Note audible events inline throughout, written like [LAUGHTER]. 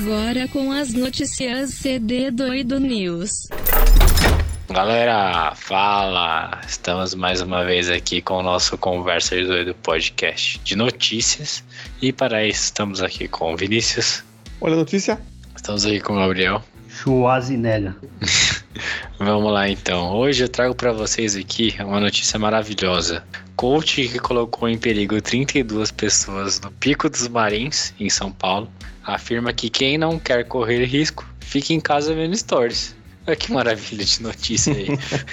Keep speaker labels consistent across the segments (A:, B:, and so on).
A: Agora com as notícias CD Doido News.
B: Galera, fala! Estamos mais uma vez aqui com o nosso Conversa de Doido podcast de notícias. E para isso estamos aqui com o Vinícius.
C: Olha a notícia.
B: Estamos aqui com o Gabriel.
D: Schwarzenegger. [LAUGHS] [LAUGHS]
B: Vamos lá então. Hoje eu trago para vocês aqui uma notícia maravilhosa. Coach que colocou em perigo 32 pessoas no Pico dos Marins, em São Paulo, afirma que quem não quer correr risco fica em casa vendo stories. Olha que maravilha de notícia aí.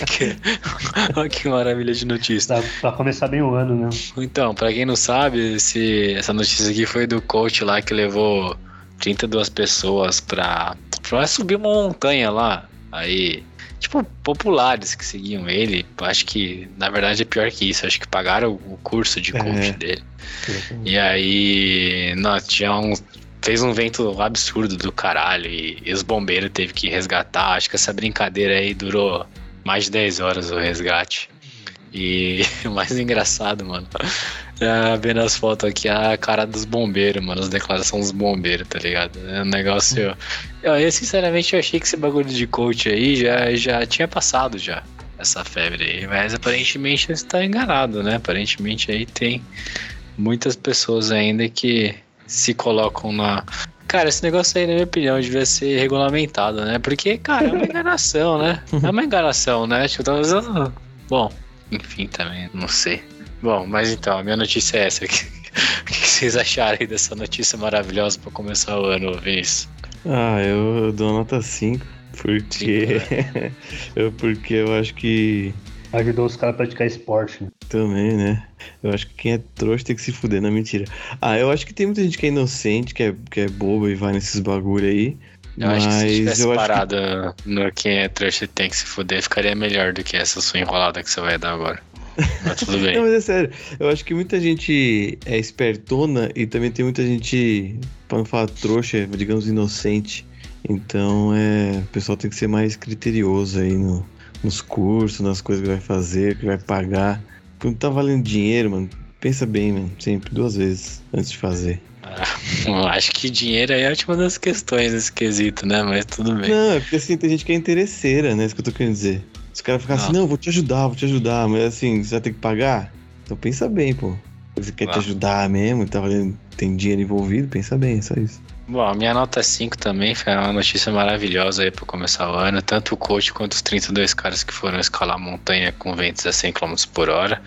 B: que, [LAUGHS] olha que maravilha de notícia.
D: Pra começar bem o ano, né?
B: Então, pra quem não sabe, esse, essa notícia aqui foi do coach lá que levou 32 pessoas pra, pra subir uma montanha lá. Aí, tipo, populares que seguiam ele. Acho que, na verdade, é pior que isso. Acho que pagaram o curso de coach
C: É.
B: dele. E aí, não, tinha um. Fez um vento absurdo do caralho e, e os bombeiros teve que resgatar. Acho que essa brincadeira aí durou mais de 10 horas o resgate. E o [LAUGHS] mais engraçado, mano, é vendo as fotos aqui, a cara dos bombeiros, mano, as declarações dos bombeiros, tá ligado? É um negócio. Eu, eu, sinceramente eu achei que esse bagulho de coach aí já, já tinha passado já, essa febre aí. Mas aparentemente você tá enganado, né? Aparentemente aí tem muitas pessoas ainda que se colocam na. Cara, esse negócio aí, na minha opinião, devia ser regulamentado, né? Porque, cara, é uma [LAUGHS] enganação, né? É uma enganação, né? Tipo, usando. Bom, enfim, também, não sei. Bom, mas então, a minha notícia é essa. [LAUGHS] O que vocês acharam aí dessa notícia maravilhosa pra começar o ano, Vinícius?
C: Ah, eu dou nota 5. Porque. [LAUGHS] eu, porque eu acho que.
D: Ajudou os caras a praticar esporte. né?
C: Também, né? Eu acho que quem é trouxa tem que se fuder, não é mentira. Ah, eu acho que tem muita gente que é inocente, que é, que é boba e vai nesses bagulho aí.
B: Eu acho que se
C: mas
B: tivesse
C: eu acho que
B: no quem é trouxa e tem que se fuder, ficaria melhor do que essa sua enrolada que você vai dar agora. Mas tudo bem. [LAUGHS]
C: Não, mas é sério. Eu acho que muita gente é espertona e também tem muita gente, pra não falar trouxa, digamos inocente. Então, é, o pessoal tem que ser mais criterioso aí no, nos cursos, nas coisas que vai fazer, que vai pagar. Quando tá valendo dinheiro, mano, pensa bem, mano, sempre, duas vezes antes de fazer. [LAUGHS]
B: Eu acho que dinheiro aí é a última das questões nesse quesito, né? Mas tudo bem.
C: Não, é porque assim, tem gente que é interesseira, né? Isso que eu tô querendo dizer. Os caras ficam assim,
B: Não.
C: não, vou te ajudar, vou te ajudar, mas assim, você vai ter que pagar? Então pensa bem, pô. Você quer te
B: Ah.
C: ajudar mesmo, tá valendo, tem dinheiro envolvido, pensa bem, é só isso.
B: Bom, a minha nota 5 também foi uma notícia maravilhosa aí pra começar o ano. Tanto o coach quanto os 32 caras que foram escalar a montanha com ventos a 100 km por hora.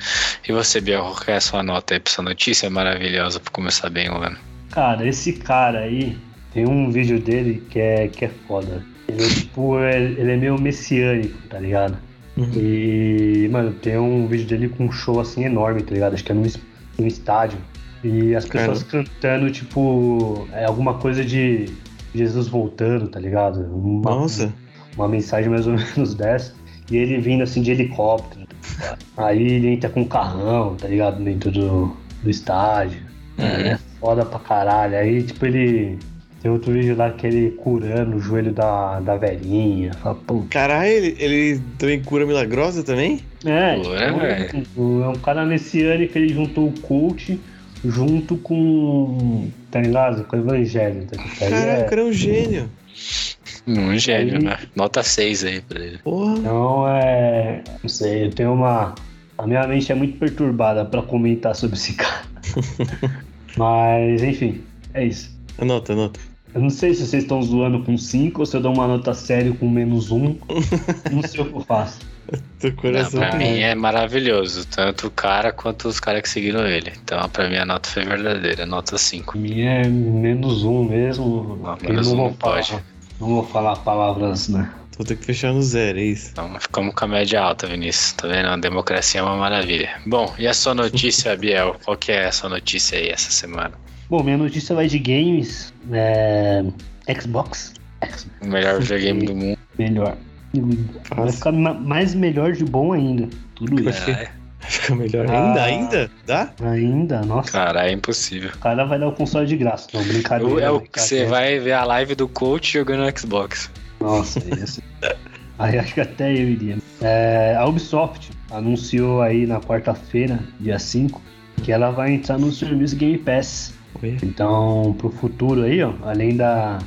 B: E você, Biel, qual é a sua nota aí pra essa notícia maravilhosa pra começar bem o ano?
D: Cara, esse cara aí, tem um vídeo dele que é, que é foda. Ele é tipo, é- ele é meio messiânico, tá ligado?
C: Uhum.
D: E, mano, tem um vídeo dele com um show assim enorme, tá ligado? Acho que é num, num estádio. E as pessoas cantando, tipo, é alguma coisa de Jesus voltando, tá ligado? Uma,
C: Nossa,
D: uma mensagem mais ou [LAUGHS] menos dessa. E ele vindo assim de helicóptero. tá? Aí ele entra com um carrão, tá ligado? Dentro do, do estádio. É foda pra caralho. Aí, tipo, ele. Tem outro vídeo lá que ele curando o joelho da, da velhinha. Fala, pô.
C: caralho, ele, ele também cura milagrosa também?
D: É,
B: Pô, é,
D: tipo, um- é um cara messiânico que ele juntou o cult junto com. Tá ligado? Com o evangelho. Tá
C: Caralho,
D: é-
C: o cara é um gênio.
B: Um gênio,
D: Aí-
B: né? Nota 6 aí pra ele.
C: Porra.
D: Então é. Não sei, eu tenho uma. A minha mente é muito perturbada pra comentar sobre esse cara. [LAUGHS] Mas, enfim, é isso.
C: Anota, anota.
D: Eu não sei se vocês estão zoando com 5 ou se eu dou uma nota sério com menos 1. Um. [LAUGHS] não sei o que eu faço.
C: Teu
B: Não,
C: coração
B: pra
C: tá-
B: mim é maravilhoso, tanto o cara quanto os caras que seguiram ele. Então, pra mim, a nota foi verdadeira, nota 5.
D: A minha é menos 1 um mesmo.
B: Não, menos
D: não
B: um
D: vou
B: não
D: falar-
B: pode.
D: Não vou falar palavras, né?
C: Vou ter que fechar no zero, é isso.
B: Então, ficamos com a média alta, Vinícius. Tá vendo? A democracia é uma maravilha. Bom, e a sua notícia, [LAUGHS] Biel? Qual que é a sua notícia aí essa semana?
D: Bom, minha notícia vai de games. É... Xbox.
B: O melhor videogame do mundo.
D: Melhor. Vai
C: Fácil.
D: ficar ma- mais melhor de bom ainda. Tudo isso.
C: Fica melhor
D: Ah.
C: ainda, ainda? Dá?
D: Ainda, nossa.
B: cara, é impossível.
D: O cara vai dar o console de graça. Não, brincadeira.
B: O- É o você vai ver a live do coach jogando no Xbox.
D: Nossa, esse. [LAUGHS] aí acho que até eu iria. É, a Ubisoft anunciou aí na quarta-feira, dia 5, que ela vai entrar no serviço Game Pass.
C: Oi.
D: Então, pro futuro aí, ó, além da,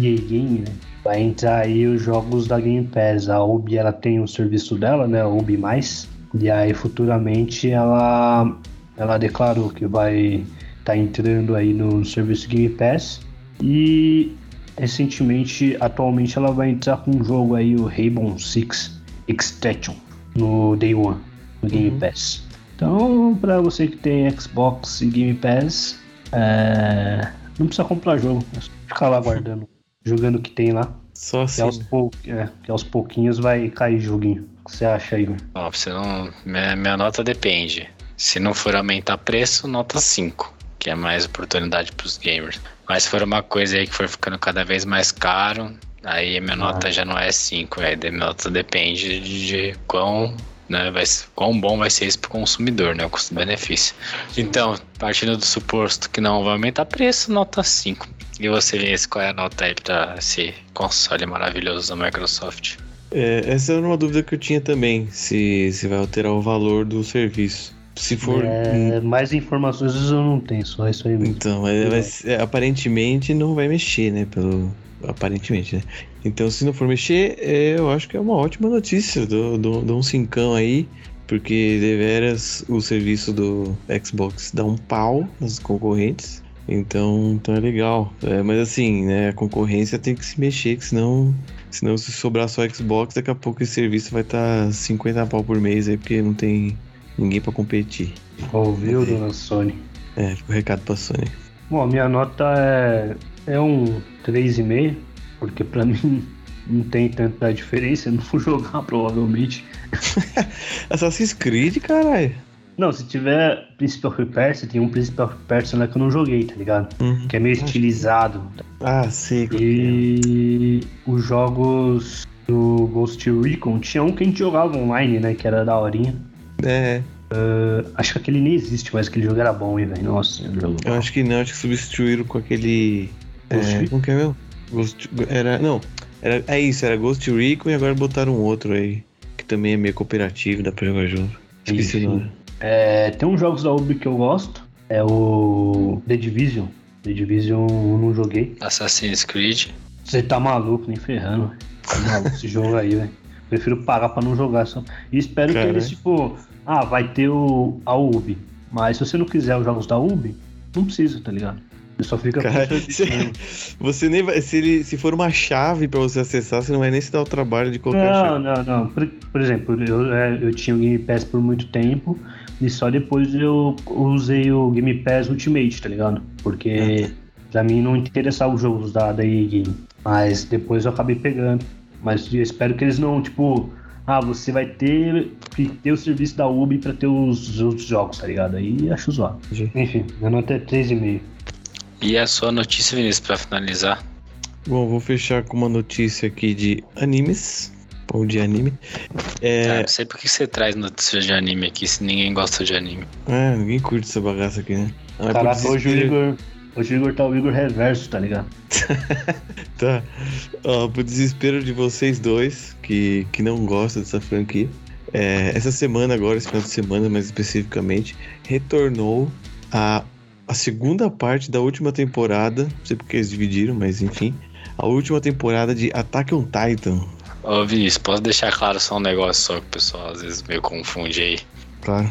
D: EA Game, né? Vai entrar aí os jogos da Game Pass. A Ubi ela tem o serviço dela, né? A Ubi mais. E aí futuramente ela ela declarou que vai estar tá entrando aí no serviço Game Pass e recentemente, atualmente ela vai entrar com um jogo aí o Rainbow Six Extraction no Day One no Game uhum. Pass. Então, para você que tem Xbox e Game Pass, é... não precisa comprar jogo, é só ficar lá guardando, [LAUGHS] jogando o que tem lá.
C: Só assim.
D: Que aos, pou... é, que aos pouquinhos vai cair joguinho. O que você acha aí?
B: Ó, você não... minha, minha nota depende. Se não for aumentar preço, nota 5, que é mais oportunidade para os gamers. Mas se for uma coisa aí que for ficando cada vez mais caro, aí a minha ah. nota já não é 5, aí minha nota depende de, quão né? Vai, quão bom vai ser isso para o consumidor, né? O custo-benefício. Então, partindo do suposto que não vai aumentar preço, nota 5. E você vê qual é a nota aí para esse console maravilhoso da Microsoft?
C: É, essa era uma dúvida que eu tinha também, se, se vai alterar o valor do serviço. Se for.
D: É, mais informações eu não tenho, só isso aí mesmo.
C: Então, mas, é, aparentemente não vai mexer, né? Pelo, aparentemente, né? Então, se não for mexer, é, eu acho que é uma ótima notícia do, do, do um cincão aí, porque deveras o serviço do Xbox dá um pau nos concorrentes. Então, então é legal. É, mas assim, né, a concorrência tem que se mexer, que senão, senão se sobrar só Xbox, daqui a pouco esse serviço vai estar tá 50 pau por mês aí, porque não tem ninguém para competir.
D: Ouviu, dona Sony?
C: É, tipo, recado pra Sony.
D: Bom, a minha nota é, é um 3,5, porque pra [LAUGHS] mim não tem tanta diferença, eu não vou jogar provavelmente. [LAUGHS]
C: Assassin's Creed, caralho.
D: Não, se tiver Príncipe of Persia, tem um Príncipe of Persia lá que eu não joguei, tá ligado? Uhum. Que é meio estilizado.
C: Ah.
D: E é. os jogos do Ghost Recon, tinha um que a gente jogava online, né? Que era da horinha.
C: É.
D: Uh, acho que aquele nem existe, mas aquele jogo era bom, hein, velho? Nossa,
C: jogo Eu acho que não, acho que substituíram com aquele. Ghost é, como que é mesmo? Ghost, era. Não, era, é isso, era Ghost Recon e agora botaram um outro aí. Que também é meio cooperativo, dá pra jogar junto. Esqueci o nome.
D: É, tem uns jogos da Ubi que eu gosto. É o The Division. The Division eu não joguei.
B: Assassin's Creed.
D: Você tá maluco, nem ferrando. Tá maluco esse jogo aí, velho. Prefiro pagar pra não jogar só. E espero Caramba. que eles, tipo, ah, vai ter o, a Ubi. Mas se você não quiser os jogos da Ubi, não precisa, tá ligado? Você só fica
C: Cara, [LAUGHS] você, você nem vai. Se, ele, se for uma chave para você acessar, você não vai nem se dar o trabalho de colocar
D: Não, não, não. Por, por exemplo, eu, é, eu tinha o Game Pass por muito tempo e só depois eu usei o Game Pass Ultimate, tá ligado? Porque ah, pra mim não interessava os jogos da, da EA Game. Mas depois eu acabei pegando. Mas eu espero que eles não, tipo, ah, você vai ter que ter o serviço da Ubi para ter os outros jogos, tá ligado? Aí acho zoado. Enfim, meu nota é 3,5.
B: E a sua notícia, Vinícius, para finalizar?
C: Bom, vou fechar com uma notícia aqui de animes. Ou de anime.
B: É... Ah, não sei por que você traz notícias de anime aqui se ninguém gosta de anime.
C: É, ninguém curte essa bagaça aqui, né?
D: Ah, Caraca, hoje o Igor. Hoje o Igor tá o Igor reverso, tá ligado? [LAUGHS]
C: tá. Ó, pro desespero de vocês dois, que, que não gostam dessa franquia, é, essa semana agora, esse final de semana mais especificamente, retornou a a segunda parte da última temporada, não sei porque eles dividiram, mas enfim, a última temporada de Attack on Titan.
B: Ô Vinícius, posso deixar claro só um negócio só que o pessoal às vezes meio confunde aí?
C: Claro.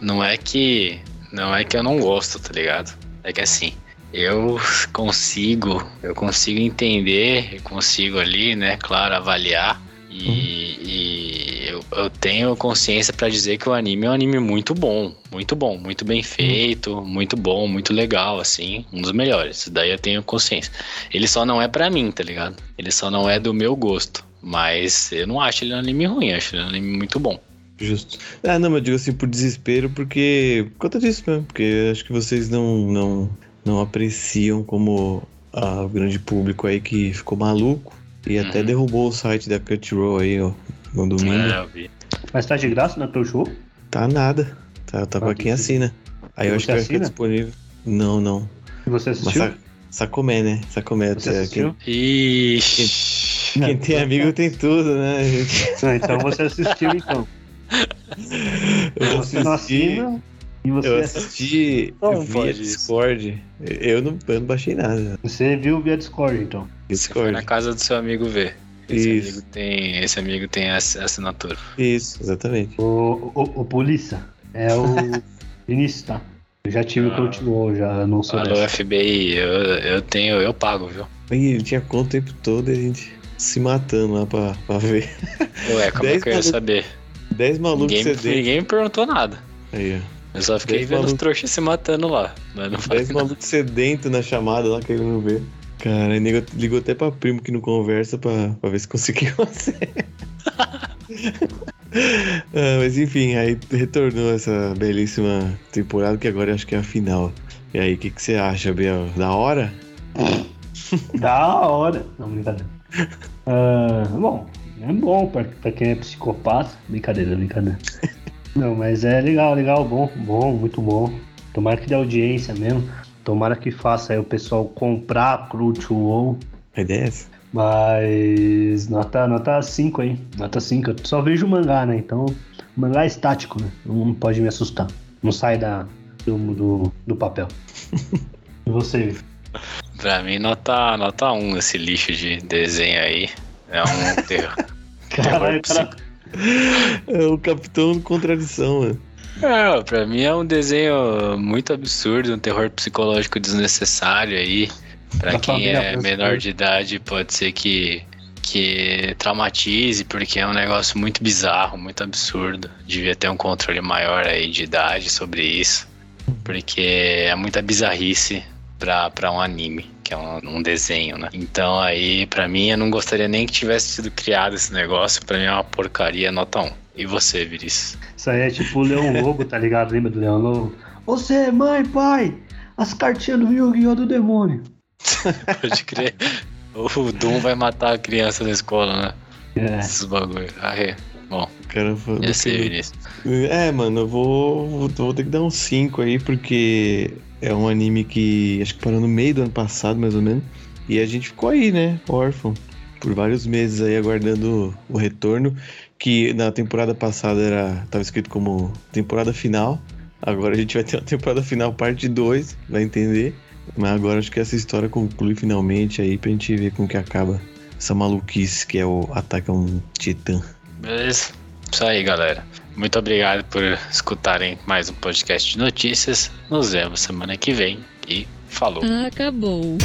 B: Não é que. Não é que eu não gosto, tá ligado? É que assim, eu consigo, eu consigo entender, eu consigo ali, né, claro, avaliar e, uhum. e eu, eu, tenho consciência para dizer que o anime é um anime muito bom, muito bom, muito bem feito, uhum. muito bom, muito legal, assim, um dos melhores. Isso daí eu tenho consciência. Ele só não é para mim, tá ligado? Ele só não é do meu gosto. Mas eu não acho ele um anime ruim, acho ele um anime muito bom.
C: Justo. Ah, não, mas eu digo assim por desespero, porque. Por conta disso mesmo, porque acho que vocês não, não, não apreciam como ah, o grande público aí que ficou maluco e uhum. até derrubou o site da Crunchyroll aí, ó, no domingo. É, eu vi.
D: Mas tá de graça na show?
C: Tá nada. Tá, tá pra quem assina. Aí eu acho que vai ficar disponível. Não, não.
D: E você assistiu? Mas,
C: Sacomé, né? Sacomé.
D: Você assistiu?
B: Quem, Ixi.
C: quem, tem amigo tem tudo, né?
D: Não, então você assistiu então. [LAUGHS]
C: Eu você não assina e você eu assisti via Discord. Eu não, eu não baixei nada.
D: Você viu via Discord, então?
B: Você foi na
C: Discord.
B: casa do seu amigo ver. Esse
C: Isso.
B: amigo tem, esse amigo tem ass- assinatura.
C: Isso, exatamente.
D: O, o, o polícia é o [LAUGHS] Vinícius, tá? Eu já tive o que eu tive, já não sou
B: Alô,
D: dessa.
B: FBI, eu, eu tenho, eu pago, viu?
C: Ele tinha conta o tempo todo e a gente se matando lá pra, pra ver.
B: Ué, como é que eu ia [LAUGHS] saber?
C: 10 malucos
B: Ninguém, ninguém me perguntou nada.
C: Aí, ó.
B: Eu só fiquei
C: Dez
B: vendo os
C: malucos.
B: trouxas se matando lá. Mas não falei
C: 10
B: nada.
C: malucos sedentos na chamada lá, querendo ver. Cara, nego ligou até pra primo que não conversa pra, pra ver se conseguiu [LAUGHS] você. Ah, mas enfim, aí retornou essa belíssima temporada que agora eu acho que é a final. E aí, o que, que você acha, Biel? Da hora?
D: Da hora. Não, brincadeira. Ah, bom, é bom pra, pra quem é psicopata. Brincadeira, brincadeira. Não, mas é legal, legal, bom, bom, muito bom. Tomara que dê audiência mesmo. Tomara que faça aí o pessoal comprar Crunchyroll.
C: A ideia é essa?
D: Mas nota, nota 5 aí. Nota 5. Eu só vejo mangá, né? Então, mangá é estático, né? Não pode me assustar. Não sai da, do, do, do papel. [LAUGHS] E você?
B: Pra mim, nota, nota 1 esse lixo de desenho aí. É um [LAUGHS] terror.
D: Caralho, cara.
C: É o Capitão Contradição, mano.
B: É, pra mim é um desenho muito absurdo, um terror psicológico desnecessário aí. Pra
D: Da
B: quem é menor de idade, pode ser que, que traumatize, porque é um negócio muito bizarro, muito absurdo. Devia ter um controle maior aí de idade sobre isso, porque é muita bizarrice pra, pra um anime, que é um, um desenho, né? Então aí, pra mim, eu não gostaria nem que tivesse sido criado esse negócio, pra mim é uma porcaria nota 1. E você, Vinícius?
D: Isso aí é tipo o Leão Lobo, tá ligado? Lembra do Leão Lobo? Você, mãe, pai, as cartinhas do Yu-Gi-Oh! do demônio. [LAUGHS]
B: Pode crer. O Doom vai matar a criança na escola, né?
D: É.
B: Esses bagulho. É. Bom,
C: cara
B: ia ser,
C: que-
B: Vinícius.
C: É, mano, eu vou, vou, vou ter que dar um 5 aí, porque é um anime que acho que parou no meio do ano passado, mais ou menos. E a gente ficou aí, né, órfão, por vários meses aí aguardando o retorno, que na temporada passada era tava escrito como temporada final. Agora a gente vai ter uma temporada final parte 2, vai entender. Mas agora acho que essa história conclui finalmente aí pra gente ver como que acaba essa maluquice que é o ataque a um titã.
B: Beleza? Isso aí, galera. Muito obrigado por escutarem mais um podcast de notícias. Nos vemos semana que vem e falou.
A: Acabou.